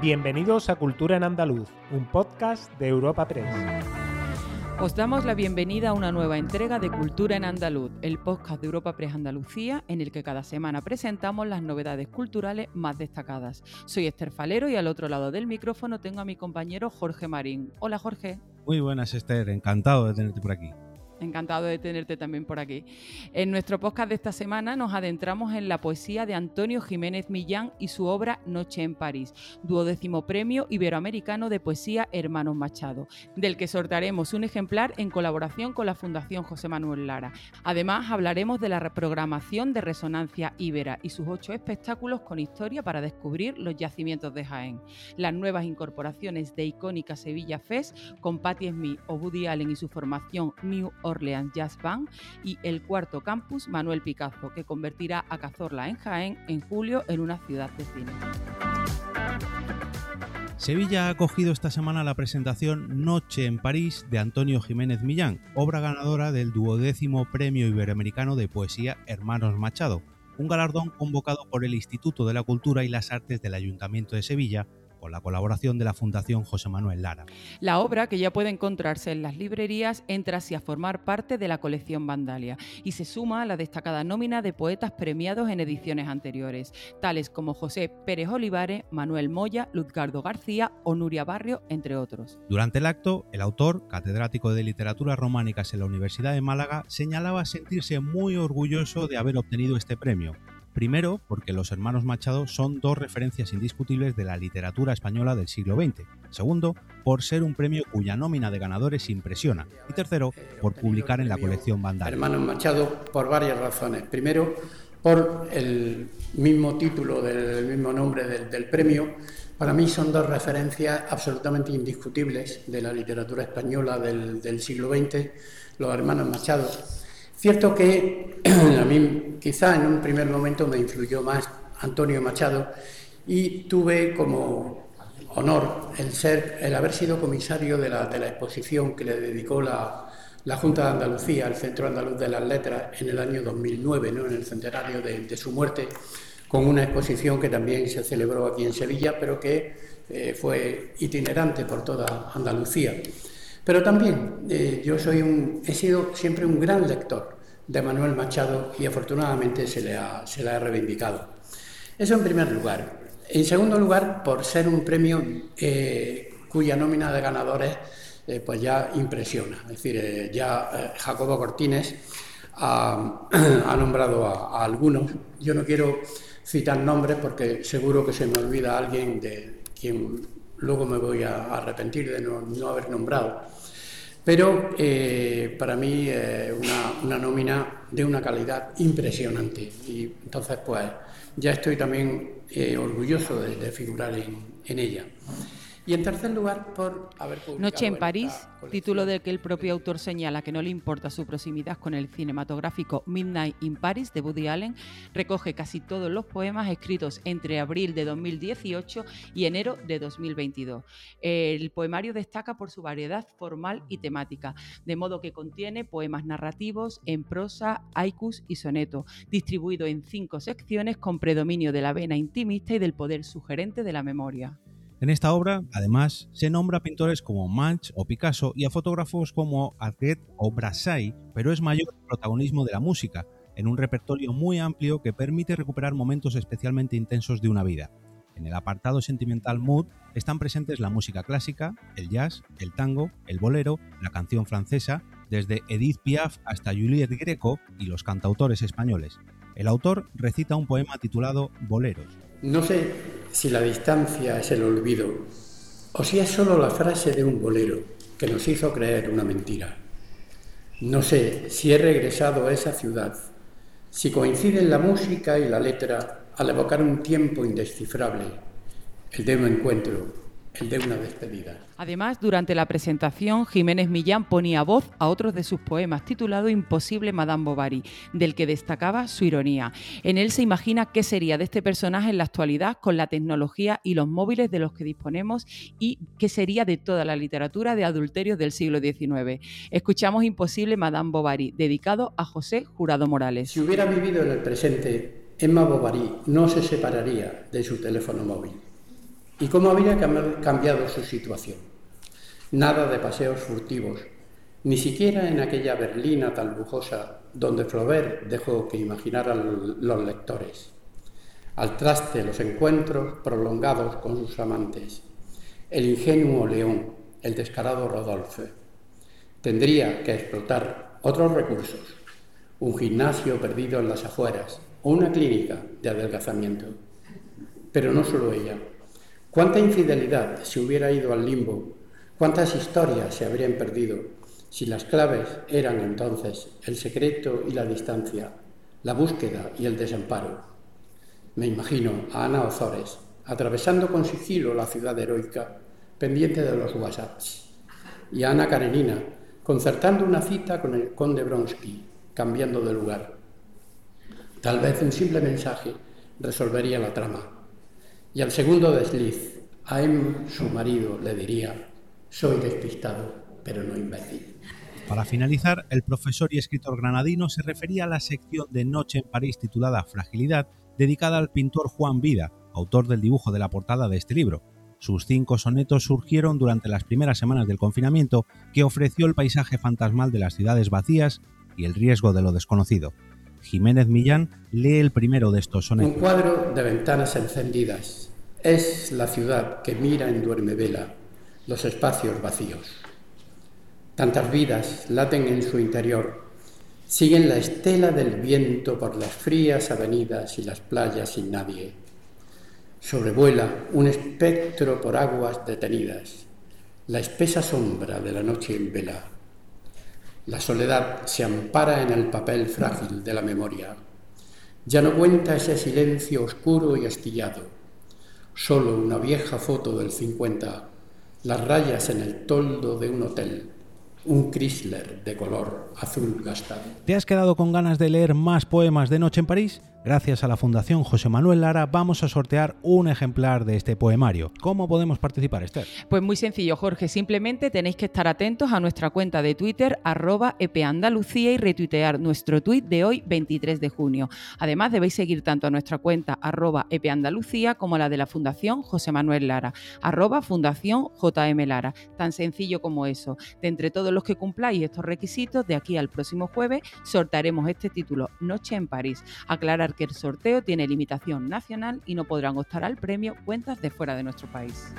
Bienvenidos a Cultura en Andaluz, un podcast de Europa Press. Os damos la bienvenida a una nueva entrega de Cultura en Andaluz, el podcast de Europa Press Andalucía, en el que cada semana presentamos las novedades culturales más destacadas. Soy Esther Falero y al otro lado del micrófono tengo a mi compañero Jorge Marín. Hola Jorge. Muy buenas Esther, encantado de tenerte por aquí. Encantado de tenerte también por aquí. En nuestro podcast de esta semana nos adentramos en la poesía de Antonio Jiménez Millán y su obra Noche en París, duodécimo premio iberoamericano de poesía Hermanos Machado, del que sortearemos un ejemplar en colaboración con la Fundación José Manuel Lara. Además, hablaremos de la reprogramación de Resonancia Ibera y sus ocho espectáculos con historia para descubrir los yacimientos de Jaén, las nuevas incorporaciones de icónica Sevilla Fest con Patti Smith o Woody Allen y su formación New Orleans Jazz Band y el cuarto campus Manuel Picasso, que convertirá a Cazorla en Jaén en julio en una ciudad de cine. Sevilla ha acogido esta semana la presentación Noche en París de Antonio Jiménez Millán, obra ganadora del duodécimo Premio Iberoamericano de Poesía Hermanos Machado, un galardón convocado por el Instituto de la Cultura y las Artes del Ayuntamiento de Sevilla con la colaboración de la Fundación José Manuel Lara. La obra, que ya puede encontrarse en las librerías, entra así a formar parte de la colección Vandalia y se suma a la destacada nómina de poetas premiados en ediciones anteriores, tales como José Pérez Olivares, Manuel Moya, Luzgardo García o Nuria Barrio, entre otros. Durante el acto, el autor, catedrático de literatura románicas en la Universidad de Málaga, señalaba sentirse muy orgulloso de haber obtenido este premio Primero, porque los hermanos Machado son dos referencias indiscutibles de la literatura española del siglo XX. Segundo, por ser un premio cuya nómina de ganadores impresiona. Y tercero, por publicar en la colección Vandal. Hermanos Machado por varias razones. Primero, por el mismo título, del mismo nombre del, premio. Para mí son dos referencias absolutamente indiscutibles de la literatura española del, del siglo XX, los hermanos Machado Cierto que a mí quizá en un primer momento me influyó más Antonio Machado y tuve como honor el ser, el haber sido comisario de la, de la exposición que le dedicó la, la, Junta de Andalucía al Centro Andaluz de las Letras en el año 2009, ¿no? en el centenario de, su muerte, con una exposición que también se celebró aquí en Sevilla, pero que eh, fue itinerante por toda Andalucía. Pero también eh, yo soy un, he sido siempre un gran lector de Manuel Machado y afortunadamente se le ha, se le ha reivindicado. Eso en primer lugar. En segundo lugar, por ser un premio eh, cuya nómina de ganadores eh, pues ya impresiona. Es decir, ya Jacobo Cortines ha, nombrado a, algunos. Yo no quiero citar nombres porque seguro que se me olvida alguien de quien luego me voy a arrepentir de no haber nombrado. Pero eh, para mí es una, nómina de una calidad impresionante y entonces pues ya estoy también eh, orgulloso de, figurar en ella. Y en tercer lugar, por haber publicado Noche en París, título del que el propio autor señala que no le importa su proximidad con el cinematográfico Midnight in Paris de Woody Allen, recoge casi todos los poemas escritos entre abril de 2018 y enero de 2022. El poemario destaca por su variedad formal y temática, de modo que contiene poemas narrativos en prosa, haikus y soneto, distribuido en cinco secciones con predominio de la vena intimista y del poder sugerente de la memoria. En esta obra, además, se nombra a pintores como Manch o Picasso y a fotógrafos como Arquette o Brassai, pero es mayor el protagonismo de la música, en un repertorio muy amplio que permite recuperar momentos especialmente intensos de una vida. En el apartado sentimental Mood están presentes la música clásica, el jazz, el tango, el bolero, la canción francesa, desde Edith Piaf hasta Juliette Greco y los cantautores españoles. El autor recita un poema titulado Boleros. No sé si la distancia es el olvido o si es solo la frase de un bolero que nos hizo creer una mentira. No sé si he regresado a esa ciudad, si coinciden la música y la letra al evocar un tiempo indescifrable, el de un encuentro, de una despedida. Además, durante la presentación, Jiménez Millán ponía voz a otros de sus poemas, titulado Imposible Madame Bovary, del que destacaba su ironía. En él se imagina qué sería de este personaje en la actualidad con la tecnología y los móviles de los que disponemos y qué sería de toda la literatura de adulterio del siglo XIX. Escuchamos Imposible Madame Bovary, dedicado a José Jurado Morales. Si hubiera vivido en el presente, Emma Bovary no se separaría de su teléfono móvil y cómo había cambiado su situación. Nada de paseos furtivos, ni siquiera en aquella Berlina tan lujosa donde Flaubert dejó que imaginaran los lectores. Al traste los encuentros prolongados con sus amantes, el ingenuo León, el descarado Rodolphe. Tendría que explotar otros recursos, un gimnasio perdido en las afueras o una clínica de adelgazamiento. Pero no solo ella. ¿Cuánta infidelidad se hubiera ido al limbo? ¿Cuántas historias se habrían perdido si las claves eran entonces el secreto y la distancia, la búsqueda y el desamparo? Me imagino a Ana Ozores atravesando con sigilo la ciudad heroica, pendiente de los WhatsApps, y a Ana Karenina concertando una cita con el conde Bronsky, cambiando de lugar. Tal vez un simple mensaje resolvería la trama. Y al segundo desliz, a M, su marido, le diría, soy despistado, pero no imbécil. Para finalizar, el profesor y escritor granadino se refería a la sección de Noche en París titulada Fragilidad, dedicada al pintor Juan Vida, autor del dibujo de la portada de este libro, sus cinco sonetos surgieron durante las primeras semanas del confinamiento que ofreció el paisaje fantasmal de las ciudades vacías y el riesgo de lo desconocido. Jiménez Millán lee el primero de estos sonetos. Un cuadro de ventanas encendidas. Es la ciudad que mira en duerme vela los espacios vacíos. Tantas vidas laten en su interior, siguen la estela del viento por las frías avenidas y las playas sin nadie Sobrevuela un espectro por aguas detenidas, la espesa sombra de la noche en vela. La soledad se ampara en el papel frágil de la memoria. Ya no cuenta ese silencio oscuro y astillado. Solo una vieja foto del 50, las rayas en el toldo de un hotel, un Chrysler de color azul gastado. ¿Te has quedado con ganas de leer más poemas de Noche en París? Gracias a la Fundación José Manuel Lara vamos a sortear un ejemplar de este poemario. ¿Cómo podemos participar, Esther? Pues muy sencillo, Jorge. Simplemente tenéis que estar atentos a nuestra cuenta de Twitter, arroba epeandalucía, y retuitear nuestro tuit de hoy, 23 de junio. Además, debéis seguir tanto a nuestra cuenta, arroba epeandalucía, como la de la Fundación José Manuel Lara, arroba Fundación JM Lara. Tan sencillo como eso. De entre todos los que cumpláis estos requisitos, de aquí al próximo jueves sortearemos este título, Noche en París. Aclarar el sorteo tiene limitación nacional y no podrán optar al premio cuentas de fuera de nuestro país.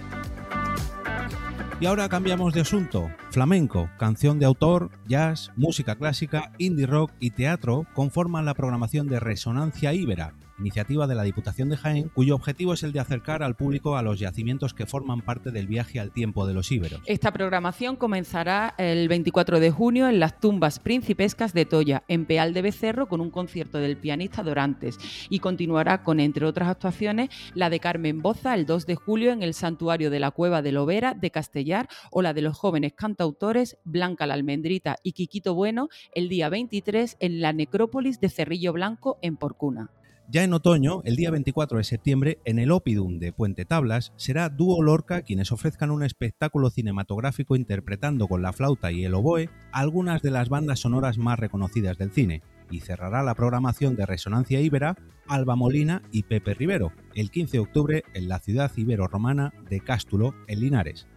Y ahora cambiamos de asunto. Flamenco, canción de autor, jazz, música clásica, indie rock y teatro conforman la programación de Resonancia Ibera, iniciativa de la Diputación de Jaén, cuyo objetivo es el de acercar al público a los yacimientos que forman parte del viaje al tiempo de los íberos. Esta programación comenzará el 24 de junio en las tumbas principescas de Toya, en Peal de Becerro, con un concierto del pianista Dorantes, y continuará con, entre otras actuaciones, la de Carmen Boza el 2 de julio en el Santuario de la Cueva de Lovera de Castellar o la de los jóvenes cantautores Blanca la Almendrita y Quiquito Bueno el día 23 en la Necrópolis de Cerrillo Blanco en Porcuna. Ya en otoño, el día 24 de septiembre, en el Opidum de Puente Tablas, será Dúo Lorca quienes ofrezcan un espectáculo cinematográfico interpretando con la flauta y el oboe algunas de las bandas sonoras más reconocidas del cine, y cerrará la programación de Resonancia Ibera Alba Molina y Pepe Rivero, el 15 de octubre en la ciudad ibero-romana de Cástulo, en Linares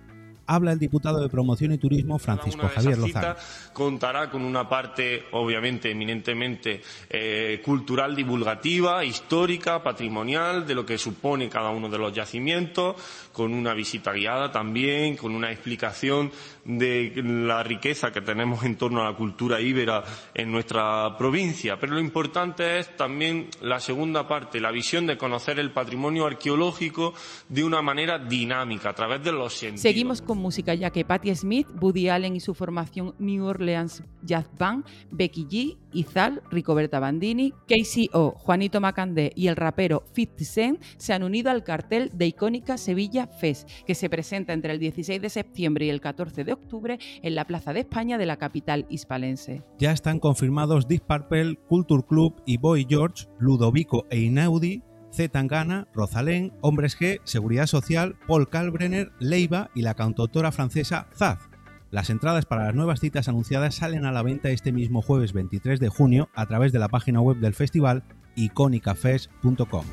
habla el diputado de Promoción y Turismo Francisco Javier Lozano. Contará con una parte, obviamente, eminentemente eh, cultural, divulgativa, histórica, patrimonial, de lo que supone cada uno de los yacimientos, con una visita guiada también, con una explicación de la riqueza que tenemos en torno a la cultura íbera en nuestra provincia. Pero lo importante es también la segunda parte, la visión de conocer el patrimonio arqueológico de una manera dinámica, a través de los sentidos. Seguimos con música, ya que Patti Smith, Woody Allen y su formación New Orleans Jazz Band, Becky G, Izal, Ricoberta Bandini, Casey O, Juanito Macandé y el rapero 50 Cent se han unido al cartel de icónica Sevilla Fest, que se presenta entre el 16 de septiembre y el 14 de octubre en la Plaza de España de la capital hispalense. Ya están confirmados Deep Purple, Culture Club y Boy George, Ludovico e Inaudi, Z Tangana, Rosalén, Hombres G, Seguridad Social, Paul Kalbrenner, Leiva y la cantautora francesa Zaz. Las entradas para las nuevas citas anunciadas salen a la venta este mismo jueves 23 de junio a través de la página web del festival iconicafest.com.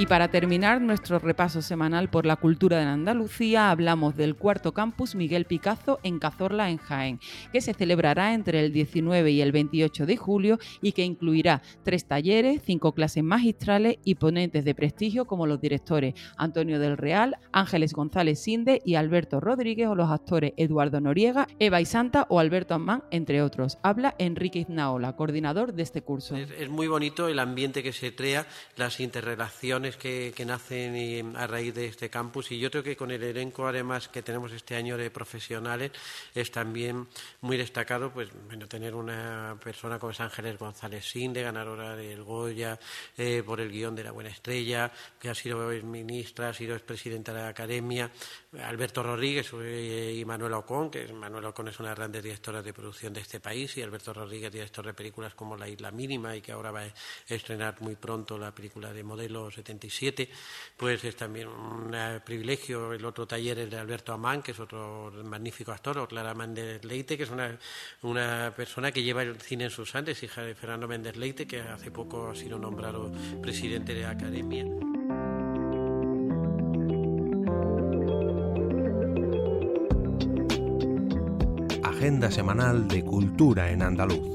Y para terminar nuestro repaso semanal por la cultura de Andalucía, hablamos del cuarto campus Miguel Picazo en Cazorla, en Jaén, que se celebrará entre el 19 y el 28 de julio y que incluirá tres talleres, cinco clases magistrales y ponentes de prestigio como los directores Antonio del Real, Ángeles González Sinde y Alberto Rodríguez o los actores Eduardo Noriega, Eva y Santa o Alberto Amán, entre otros. Habla Enrique Iznaola, coordinador de este curso. Es, muy bonito el ambiente que se crea, las interrelaciones que, nacen a raíz de este campus. Y yo creo que con el elenco además que tenemos este año de profesionales es también muy destacado pues bueno, tener una persona como es Ángeles González Sinde, ganadora del Goya eh, por el guion de La Buena Estrella, que ha sido ministra, ha sido expresidenta de la Academia, Alberto Rodríguez eh, y Manuel Ocón, que Manuel Ocón es una grandes directoras de producción de este país y Alberto Rodríguez, director de películas como La Isla Mínima y que ahora va a estrenar muy pronto la película de Modelo 77, pues es también un privilegio. El otro taller es de Alberto Amán, que es otro magnífico actor, o Clara Méndez Leite, que es una, una persona que lleva el cine en sus andes, hija de Fernando Méndez Leite, que hace poco ha sido nombrado presidente de la Academia. Agenda semanal de Cultura en Andaluz.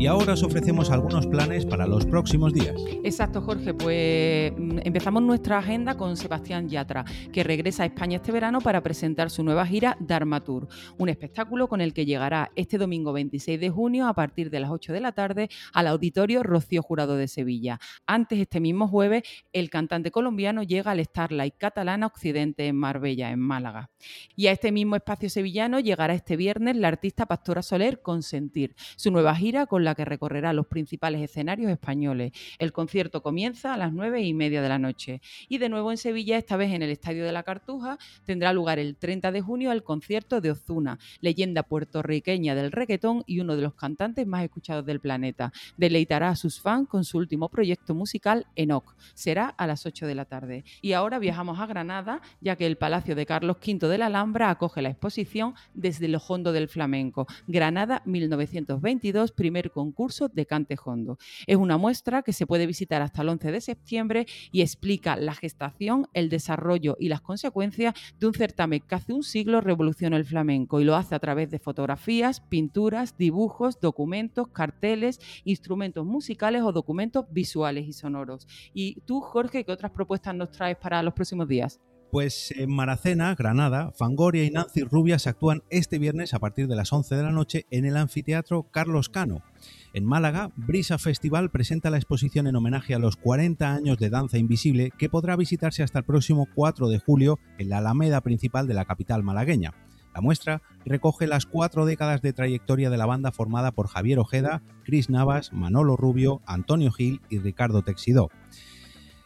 Y ahora os ofrecemos algunos planes para los próximos días. Exacto, Jorge. Pues mm, empezamos nuestra agenda con Sebastián Yatra, que regresa a España este verano para presentar su nueva gira Dharma Tour, un espectáculo con el que llegará este domingo 26 de junio a partir de las 8 de la tarde al auditorio Rocío Jurado de Sevilla. Antes, este mismo jueves, el cantante colombiano llega al Starlight Catalana Occidente en Marbella, en Málaga. Y a este mismo espacio sevillano llegará este viernes la artista Pastora Soler con Sentir, su nueva gira con la que recorrerá los principales escenarios españoles. El concierto comienza a las nueve y media de la noche. Y de nuevo en Sevilla, esta vez en el Estadio de la Cartuja, tendrá lugar el 30 de junio el concierto de Ozuna, leyenda puertorriqueña del reggaetón y uno de los cantantes más escuchados del planeta. Deleitará a sus fans con su último proyecto musical, Enoch. Será a las 8 de la tarde. Y ahora viajamos a Granada, ya que el Palacio de Carlos V de la Alhambra acoge la exposición Desde lo hondo del flamenco. Granada 1922, primer concurso de Cante Hondo. Es una muestra que se puede visitar hasta el 11 de septiembre y explica la gestación, el desarrollo y las consecuencias de un certamen que hace un siglo revolucionó el flamenco y lo hace a través de fotografías, pinturas, dibujos, documentos, carteles, instrumentos musicales o documentos visuales y sonoros. ¿Y tú, Jorge, qué otras propuestas nos traes para los próximos días? Pues en Maracena, Granada, Fangoria y Nancy Rubias actúan este viernes a partir de las 11 de la noche en el anfiteatro Carlos Cano. En Málaga, Brisa Festival presenta la exposición en homenaje a los 40 años de Danza Invisible que podrá visitarse hasta el próximo 4 de julio en la Alameda principal de la capital malagueña. La muestra recoge las cuatro décadas de trayectoria de la banda formada por Javier Ojeda, Cris Navas, Manolo Rubio, Antonio Gil y Ricardo Texidó.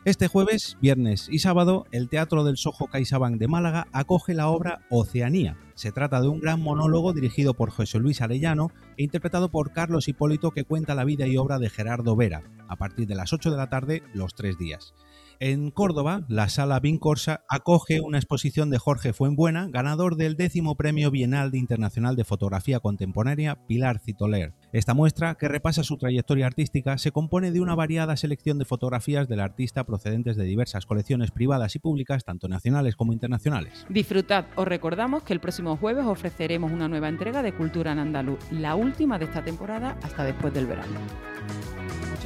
Este jueves, viernes y sábado, el Teatro del Sojo CaixaBank de Málaga acoge la obra Oceanía. Se trata de un gran monólogo dirigido por José Luis Arellano e interpretado por Carlos Hipólito que cuenta la vida y obra de Gerardo Vera, a partir de las 8 de la tarde los tres días. En Córdoba, la Sala Vincorsa acoge una exposición de Jorge Fuenbuena, ganador del décimo Premio Bienal de Internacional de Fotografía Contemporánea Pilar Citoler. Esta muestra, que repasa su trayectoria artística, se compone de una variada selección de fotografías del artista procedentes de diversas colecciones privadas y públicas, tanto nacionales como internacionales. Disfrutad, os recordamos que el próximo jueves ofreceremos una nueva entrega de Cultura en Andaluz, la última de esta temporada hasta después del verano.